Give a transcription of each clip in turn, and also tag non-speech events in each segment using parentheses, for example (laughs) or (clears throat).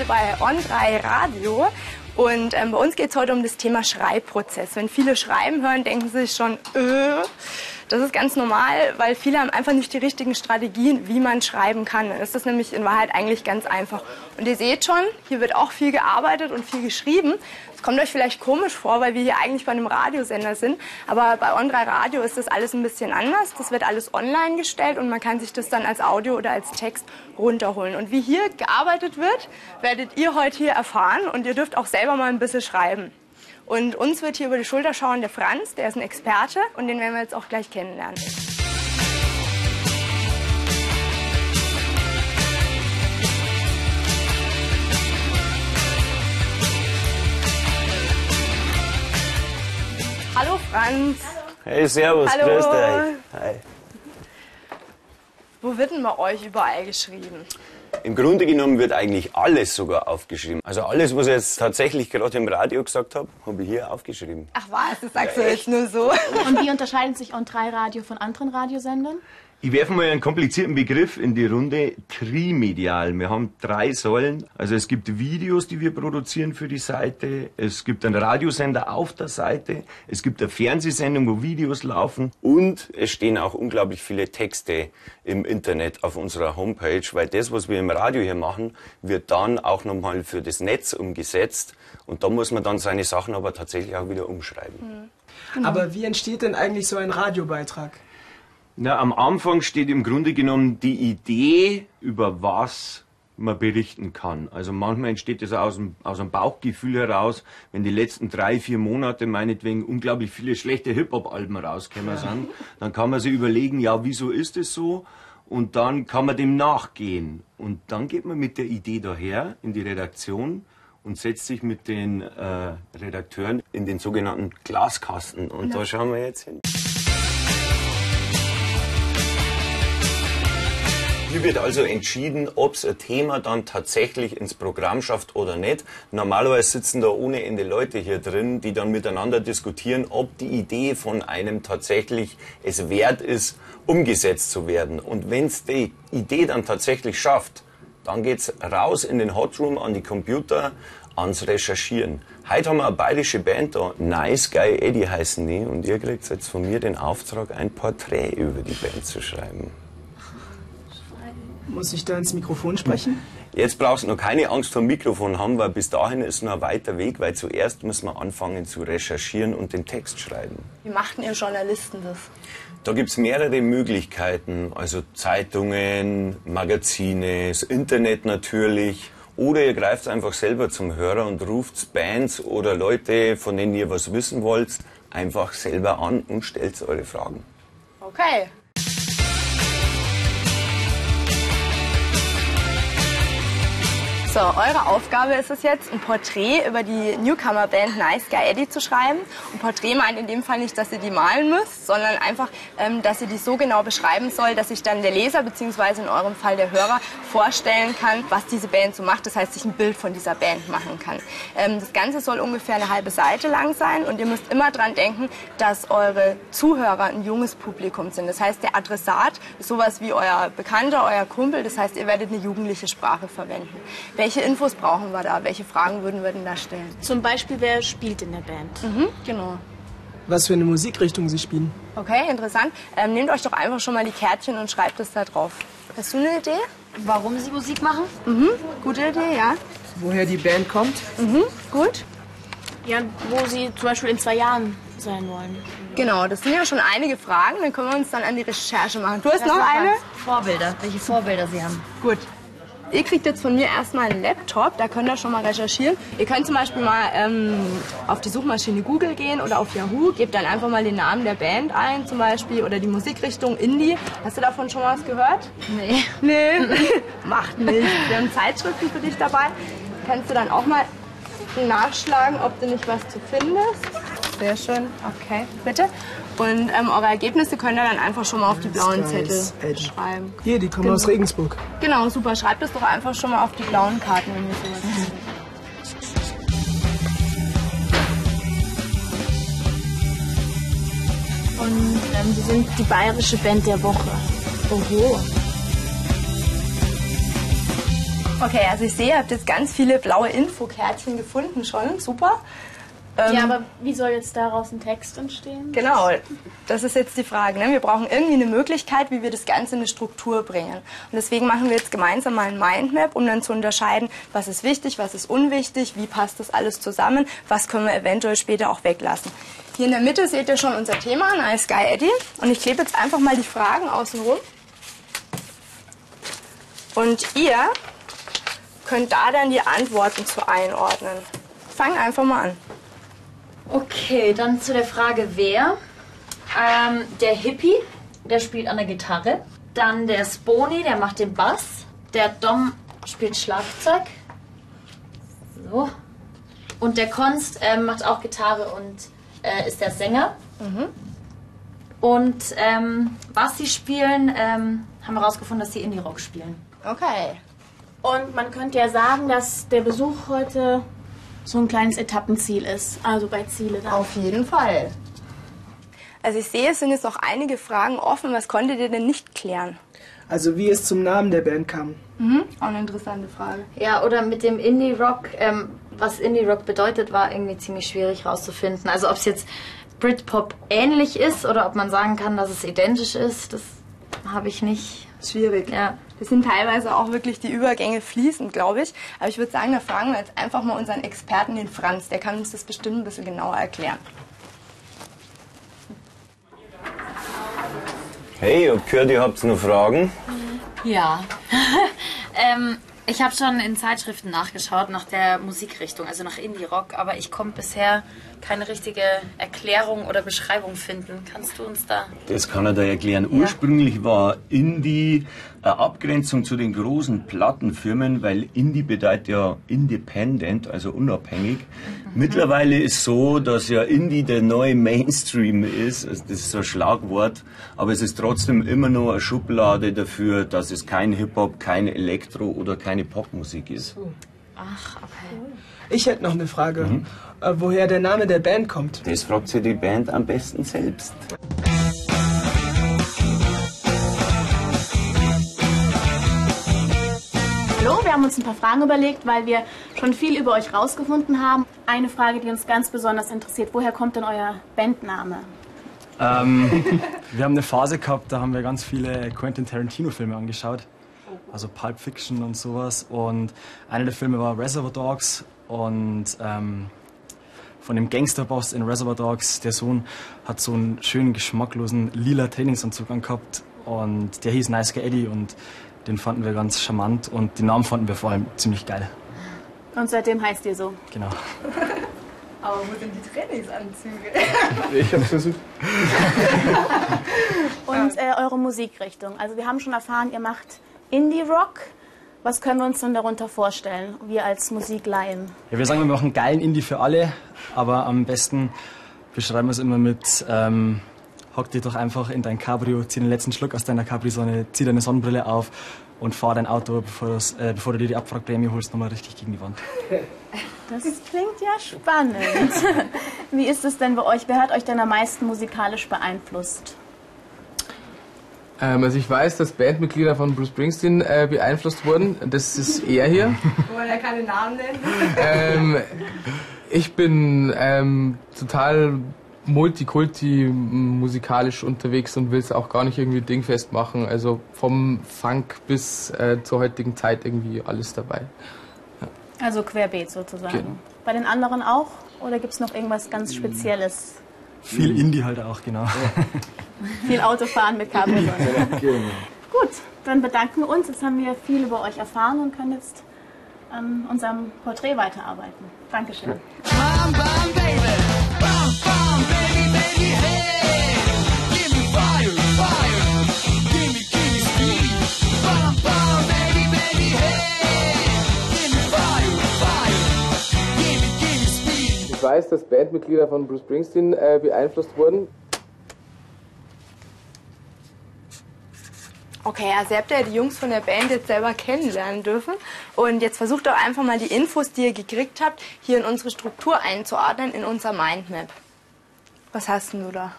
heute bei On3 Radio. Und ähm, bei uns geht es heute um das Thema Schreibprozess. Wenn viele Schreiben hören, denken sie sich schon, äh, das ist ganz normal, weil viele haben einfach nicht die richtigen Strategien, wie man schreiben kann. Dann ist das nämlich in Wahrheit eigentlich ganz einfach. Und ihr seht schon, hier wird auch viel gearbeitet und viel geschrieben. Es kommt euch vielleicht komisch vor, weil wir hier eigentlich bei einem Radiosender sind. Aber bei On3 Radio ist das alles ein bisschen anders. Das wird alles online gestellt und man kann sich das dann als Audio oder als Text runterholen. Und wie hier gearbeitet wird, werdet ihr heute hier erfahren und ihr dürft auch selber mal ein bisschen schreiben. Und uns wird hier über die Schulter schauen der Franz, der ist ein Experte und den werden wir jetzt auch gleich kennenlernen. Hallo Franz. Hey, servus, Hallo. grüß dich. Hi. Wo wird denn bei euch überall geschrieben? Im Grunde genommen wird eigentlich alles sogar aufgeschrieben. Also alles, was ich jetzt tatsächlich gerade im Radio gesagt habe, habe ich hier aufgeschrieben. Ach was, das sagst du jetzt nur so. Und wie unterscheidet sich On3 Radio von anderen Radiosendern? Ich werfe mal einen komplizierten Begriff in die Runde. Trimedial. Wir haben drei Säulen. Also es gibt Videos, die wir produzieren für die Seite. Es gibt einen Radiosender auf der Seite. Es gibt eine Fernsehsendung, wo Videos laufen. Und es stehen auch unglaublich viele Texte im Internet auf unserer Homepage, weil das, was wir im Radio hier machen, wird dann auch nochmal für das Netz umgesetzt. Und da muss man dann seine Sachen aber tatsächlich auch wieder umschreiben. Aber wie entsteht denn eigentlich so ein Radiobeitrag? Na, am Anfang steht im Grunde genommen die Idee, über was man berichten kann. Also manchmal entsteht das aus dem, aus dem Bauchgefühl heraus, wenn die letzten drei, vier Monate meinetwegen unglaublich viele schlechte Hip-Hop-Alben rausgekommen sind, dann kann man sich überlegen, ja, wieso ist es so? Und dann kann man dem nachgehen. Und dann geht man mit der Idee daher in die Redaktion und setzt sich mit den äh, Redakteuren In den sogenannten Glaskasten. Und da schauen wir jetzt hin. Hier wird also entschieden, ob es ein Thema dann tatsächlich ins Programm schafft oder nicht. Normalerweise sitzen da ohne Ende Leute hier drin, die dann miteinander diskutieren, ob die Idee von einem tatsächlich es wert ist, umgesetzt zu werden. Und wenn es die Idee dann tatsächlich schafft, dann geht's raus in den Hotroom an die Computer, ans Recherchieren. Heute haben wir eine bayerische Band da, Nice Guy Eddie heißen die, und ihr kriegt jetzt von mir den Auftrag, ein Porträt über die Band zu schreiben. Muss ich da ins Mikrofon sprechen? Jetzt brauchst du noch keine Angst vor dem Mikrofon haben, weil bis dahin ist noch ein weiter Weg, weil zuerst müssen wir anfangen zu recherchieren und den Text schreiben. Wie machten ihr Journalisten das? Da gibt's mehrere Möglichkeiten, also Zeitungen, Magazine, das Internet natürlich. Oder ihr greift einfach selber zum Hörer und ruft Bands oder Leute, von denen ihr was wissen wollt, einfach selber an und stellt eure Fragen. Okay. So, eure Aufgabe ist es jetzt, ein Porträt über die Newcomer-Band Nice Guy Eddie zu schreiben. Ein Porträt meint in dem Fall nicht, dass ihr die malen müsst, sondern einfach, ähm, dass ihr die so genau beschreiben soll, dass sich dann der Leser bzw. in eurem Fall der Hörer vorstellen kann, was diese Band so macht. Das heißt, sich ein Bild von dieser Band machen kann. Ähm, das Ganze soll ungefähr eine halbe Seite lang sein und ihr müsst immer dran denken, dass eure Zuhörer ein junges Publikum sind. Das heißt, der Adressat ist sowas wie euer Bekannter, euer Kumpel. Das heißt, ihr werdet eine jugendliche Sprache verwenden. Welche Infos brauchen wir da? Welche Fragen würden wir denn da stellen? Zum Beispiel, wer spielt in der Band? Mhm, genau. Was für eine Musikrichtung Sie spielen? Okay, interessant. Ähm, nehmt euch doch einfach schon mal die Kärtchen und schreibt es da drauf. Hast du eine Idee? Warum sie Musik machen? Mhm, gute Idee, ja. Woher die Band kommt? Mhm, gut. Ja, wo sie zum Beispiel in zwei Jahren sein wollen. Genau, das sind ja schon einige Fragen. Dann können wir uns dann an die Recherche machen. Du hast noch eine? Vorbilder, welche Vorbilder Sie haben. Gut. Ihr kriegt jetzt von mir erstmal einen Laptop, da könnt ihr schon mal recherchieren. Ihr könnt zum Beispiel mal ähm, auf die Suchmaschine Google gehen oder auf Yahoo, gebt dann einfach mal den Namen der Band ein zum Beispiel oder die Musikrichtung Indie. Hast du davon schon mal was gehört? Nee. Nee, (laughs) macht nichts. Wir haben Zeitschriften für dich dabei. Kannst du dann auch mal nachschlagen, ob du nicht was zu findest. Sehr schön, okay, bitte. Und ähm, eure Ergebnisse könnt ihr dann einfach schon mal auf die blauen Zettel schreiben. Hier, die kommen aus Regensburg. Genau, super. Schreibt es doch einfach schon mal auf die blauen Karten, wenn ihr sowas. Und ähm, sie sind die bayerische Band der Woche. Oho. Okay, also ich sehe, ihr habt jetzt ganz viele blaue Infokärtchen gefunden schon. Super. Ähm, Ja, aber wie soll jetzt daraus ein Text entstehen? Genau, das ist jetzt die Frage. Ne? Wir brauchen irgendwie eine Möglichkeit, wie wir das Ganze in eine Struktur bringen. Und deswegen machen wir jetzt gemeinsam mal ein Mindmap, um dann zu unterscheiden, was ist wichtig, was ist unwichtig, wie passt das alles zusammen, was können wir eventuell später auch weglassen. Hier in der Mitte seht ihr schon unser Thema, Nice Guy Eddie. Und ich klebe jetzt einfach mal die Fragen außen rum. Und ihr könnt da dann die Antworten zu einordnen. Fang einfach mal an. Okay, dann zu der Frage, wer. Ähm, der Hippie, der spielt an der Gitarre. Dann der Sponi, der macht den Bass. Der Dom spielt Schlagzeug. So. Und der Konst ähm, macht auch Gitarre und äh, ist der Sänger. Und ähm, was sie spielen, ähm, haben wir herausgefunden, dass sie Indie-Rock spielen. Okay. Und man könnte ja sagen, dass der Besuch heute so ein kleines Etappenziel ist. Also bei Ziele dann. Auf jeden Fall. Also ich sehe, es sind jetzt noch einige Fragen offen. Was konntet ihr denn nicht klären? Also wie es zum Namen der Band kam. Auch eine interessante Frage. Ja, oder mit dem Indie-Rock, ähm, was Indie-Rock bedeutet, war irgendwie ziemlich schwierig rauszufinden. Also ob es jetzt Britpop ähnlich ist oder ob man sagen kann, dass es identisch ist, das habe ich nicht. Schwierig. Ja. Das sind teilweise auch wirklich die Übergänge fließend, glaube ich. Aber ich würde sagen, da fragen wir jetzt einfach mal unseren Experten, den Franz. Der kann uns das bestimmt ein bisschen genauer erklären. Hey, hab gehört, ihr habt noch Fragen. Ja. (laughs) ähm, ich habe schon in Zeitschriften nachgeschaut nach der Musikrichtung, also nach Indie-Rock, aber ich konnte bisher keine richtige Erklärung oder Beschreibung finden. Kannst du uns da? Das kann er da erklären. Ursprünglich war Indie eine Abgrenzung zu den großen Plattenfirmen, weil Indie bedeutet ja independent, also unabhängig. Mittlerweile ist so, dass ja Indie der neue Mainstream ist. Also das ist so ein Schlagwort, aber es ist trotzdem immer noch eine Schublade dafür, dass es kein Hip-Hop, kein Elektro oder keine Popmusik ist. Ach, okay. Ich hätte noch eine Frage, äh, woher der Name der Band kommt. Das fragt sich die Band am besten selbst. Hallo, wir haben uns ein paar Fragen überlegt, weil wir schon viel über euch rausgefunden haben. Eine Frage, die uns ganz besonders interessiert. Woher kommt denn euer Bandname? Ähm, (laughs) wir haben eine Phase gehabt, da haben wir ganz viele Quentin Tarantino-Filme angeschaut. Also Pulp Fiction und sowas. Und einer der Filme war Reservoir Dogs. Und ähm, von dem Gangsterboss in Reservoir Dogs, der Sohn, hat so einen schönen, geschmacklosen lila Trainingsanzug angehabt. Und der hieß Nice Guy Eddie und den fanden wir ganz charmant. Und den Namen fanden wir vor allem ziemlich geil. Und seitdem heißt ihr so. Genau. (laughs) Aber wo sind die Trainingsanzüge? (laughs) Ich hab's versucht. (laughs) Und äh, eure Musikrichtung. Also wir haben schon erfahren, ihr macht Indie-Rock. Was können wir uns denn darunter vorstellen, wir als Musiklaien? Ja, wir sagen, wir machen geilen Indie für alle, aber am besten beschreiben wir es immer mit, ähm, hock dich doch einfach in dein Cabrio, zieh den letzten Schluck aus deiner Capri-Sonne, zieh deine Sonnenbrille auf und fahr dein Auto, bevor, äh, bevor du dir die Abwrackprämie holst, nochmal richtig gegen die Wand. Das klingt ja spannend. (laughs) Wie ist es denn bei euch? Wer hat euch denn am meisten musikalisch beeinflusst? Ähm, also ich weiß, dass Bandmitglieder von Bruce Springsteen äh, beeinflusst wurden. Das ist er hier. (laughs) Wollen ja keine Namen nennen. ähm, ich bin ähm, total multikulti musikalisch unterwegs und will es auch gar nicht irgendwie dingfest machen. Also vom Funk bis äh, zur heutigen Zeit irgendwie alles dabei. Also querbeet sozusagen. Genau. Bei den anderen auch? Oder gibt es noch irgendwas ganz Spezielles? Viel Indie halt auch, genau. Viel Autofahren mit Cabrio. Gut, dann bedanken wir uns. Jetzt haben wir viel über euch erfahren und können jetzt an unserem Porträt weiterarbeiten. Dankeschön. Ich weiß, dass Bandmitglieder von Bruce Springsteen äh, beeinflusst wurden. Okay, also ihr habt ja die Jungs von der Band jetzt selber kennenlernen dürfen. Und jetzt versucht doch einfach mal die Infos, die ihr gekriegt habt, hier in unsere Struktur einzuordnen, in unser Mindmap. Was hast denn du da?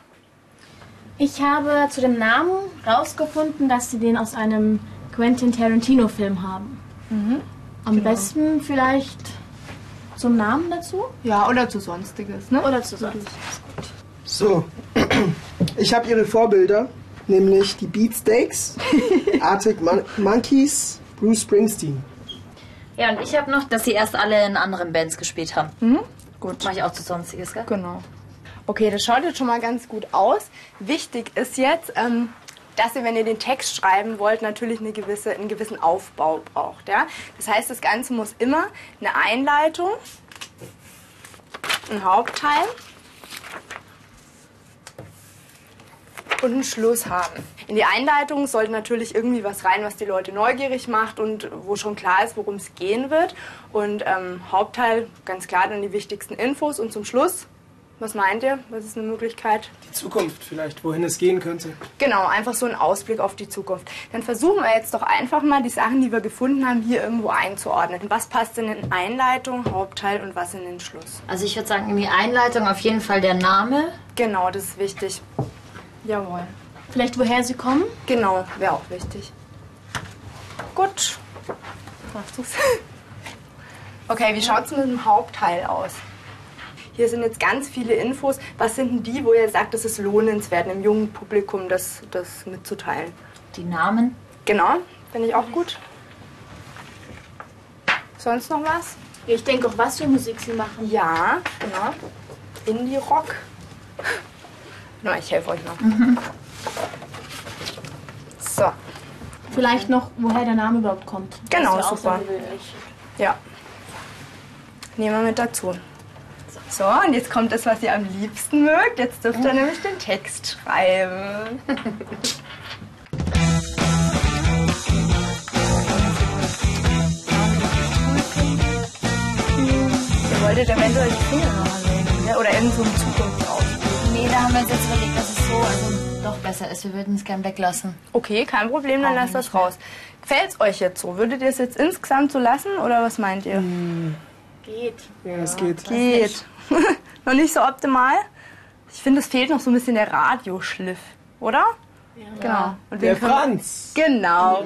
Ich habe zu dem Namen rausgefunden, dass sie den aus einem Quentin Tarantino-Film haben. Am besten vielleicht zum Namen dazu Ja, oder zu Sonstiges, ne? oder zu sonst. So, (clears throat) ich habe ihre Vorbilder, nämlich die Beatsteaks, (laughs) Arctic Mon Monkeys, Bruce Springsteen. Ja, und ich habe noch, dass sie erst alle in anderen Bands gespielt haben. Gut. Mache ich auch zu Sonstiges, gell? Genau. Okay, das schaut jetzt schon mal ganz gut aus. Wichtig ist jetzt, ähm, dass ihr, wenn ihr den Text schreiben wollt, natürlich eine gewisse, einen gewissen Aufbau braucht. Ja? Das heißt, das Ganze muss immer eine Einleitung, ein Hauptteil und einen Schluss haben. In die Einleitung sollte natürlich irgendwie was rein, was die Leute neugierig macht und wo schon klar ist, worum es gehen wird. Und ähm, Hauptteil, ganz klar, dann die wichtigsten Infos. Und zum Schluss, was meint ihr? Was ist eine Möglichkeit? Die Zukunft vielleicht, wohin es gehen könnte. Genau, einfach so ein Ausblick auf die Zukunft. Dann versuchen wir jetzt doch einfach mal die Sachen, die wir gefunden haben, hier irgendwo einzuordnen. Was passt in den Einleitung, Hauptteil und was in den Schluss? Also ich würde sagen, in die Einleitung auf jeden Fall der Name. Genau, das ist wichtig. Jawohl. Vielleicht woher sie kommen. Genau, wäre auch wichtig. Gut. Machst du's? (laughs) Okay, wie schaut's mit dem Hauptteil aus? Hier sind jetzt ganz viele Infos. Was sind denn die, wo ihr sagt, es ist lohnenswert, einem jungen Publikum das, das mitzuteilen? Die Namen. Genau, finde ich auch gut. Sonst noch was? Ich denke auch, was für Musik sie machen. Ja, genau. Indie-Rock. Na, ich helfe euch noch. (laughs) So, Vielleicht noch, woher der Name überhaupt kommt. Genau, das ist ja super. ja. Nehmen wir mit dazu. So, und jetzt kommt das, was ihr am liebsten mögt. Jetzt dürft ihr nämlich den Text schreiben. Ihr wolltet eventuell die Finger anlegen, ne? oder irgend so eine Zukunft aus. Nee, da haben wir uns jetzt überlegt, dass es so also doch besser ist. Wir würden es gern weglassen. Okay, kein Problem, dann lasst das raus. Gefällt es euch jetzt so? Würdet ihr es jetzt insgesamt so lassen oder was meint ihr? Geht. Ja, es geht. Geht. (laughs) noch nicht so optimal? Ich finde, es fehlt noch so ein bisschen der Radioschliff, oder? Ja. Genau. Und Der Franz. Genau.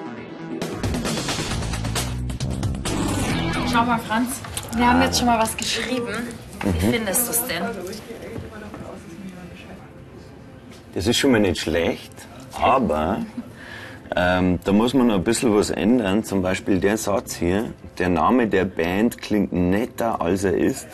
Schau mal, Franz. Wir haben jetzt schon mal was geschrieben. Wie findest du es denn? Das ist schon mal nicht schlecht, aber ähm, da muss man noch ein bisschen was ändern. Zum Beispiel der Satz hier, der Name der Band klingt netter, als er ist.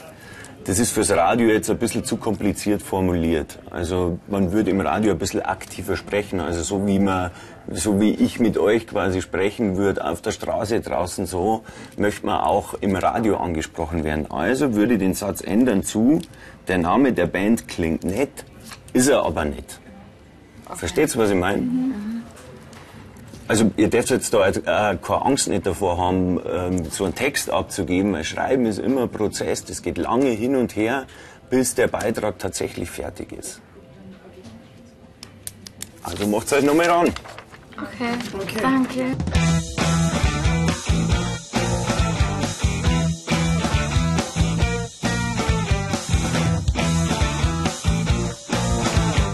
Das ist fürs Radio jetzt ein bisschen zu kompliziert formuliert. Also man würde im Radio ein bisschen aktiver sprechen, also so wie man, so wie ich mit euch quasi sprechen würde auf der Straße draußen so, möchte man auch im Radio angesprochen werden. Also würde ich den Satz ändern zu, der Name der Band klingt nett, ist er aber nicht. Versteht's, was ich meine? Also ihr dürft jetzt da jetzt, äh, keine Angst nicht davor haben, ähm, so einen Text abzugeben. Ein Schreiben ist immer ein Prozess, das geht lange hin und her, bis der Beitrag tatsächlich fertig ist. Also macht's euch nochmal ran. Okay. Danke.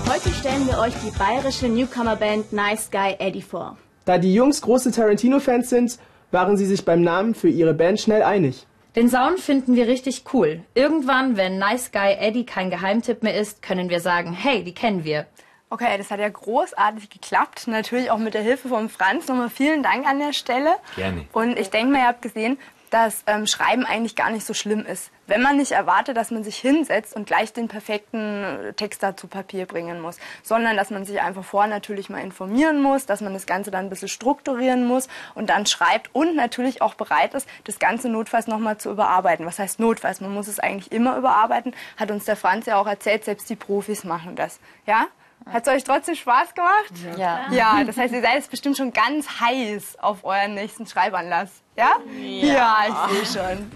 Heute stellen wir euch die bayerische Newcomer-Band Nice Guy Eddie vor. Da die Jungs große Tarantino-Fans sind, waren sie sich beim Namen für ihre Band schnell einig. Den Sound finden wir richtig cool. Irgendwann, wenn Nice Guy Eddie kein Geheimtipp mehr ist, können wir sagen, hey, die kennen wir. Okay, das hat ja großartig geklappt. Natürlich auch mit der Hilfe von Franz. Nochmal vielen Dank an der Stelle. Gerne. Und ich denke mal, ihr habt gesehen, dass ähm, Schreiben eigentlich gar nicht so schlimm ist. Wenn man nicht erwartet, dass man sich hinsetzt und gleich den perfekten äh, Text da zu Papier bringen muss, sondern dass man sich einfach vorher natürlich mal informieren muss, dass man das Ganze dann ein bisschen strukturieren muss und dann schreibt und natürlich auch bereit ist, das Ganze notfalls nochmal zu überarbeiten. Was heißt notfalls? Man muss es eigentlich immer überarbeiten, hat uns der Franz ja auch erzählt, selbst die Profis machen das. Ja? Hat es euch trotzdem Spaß gemacht? Ja. Ja, das heißt, ihr seid jetzt bestimmt schon ganz heiß auf euren nächsten Schreibanlass. Ja? Ja, ich sehe schon.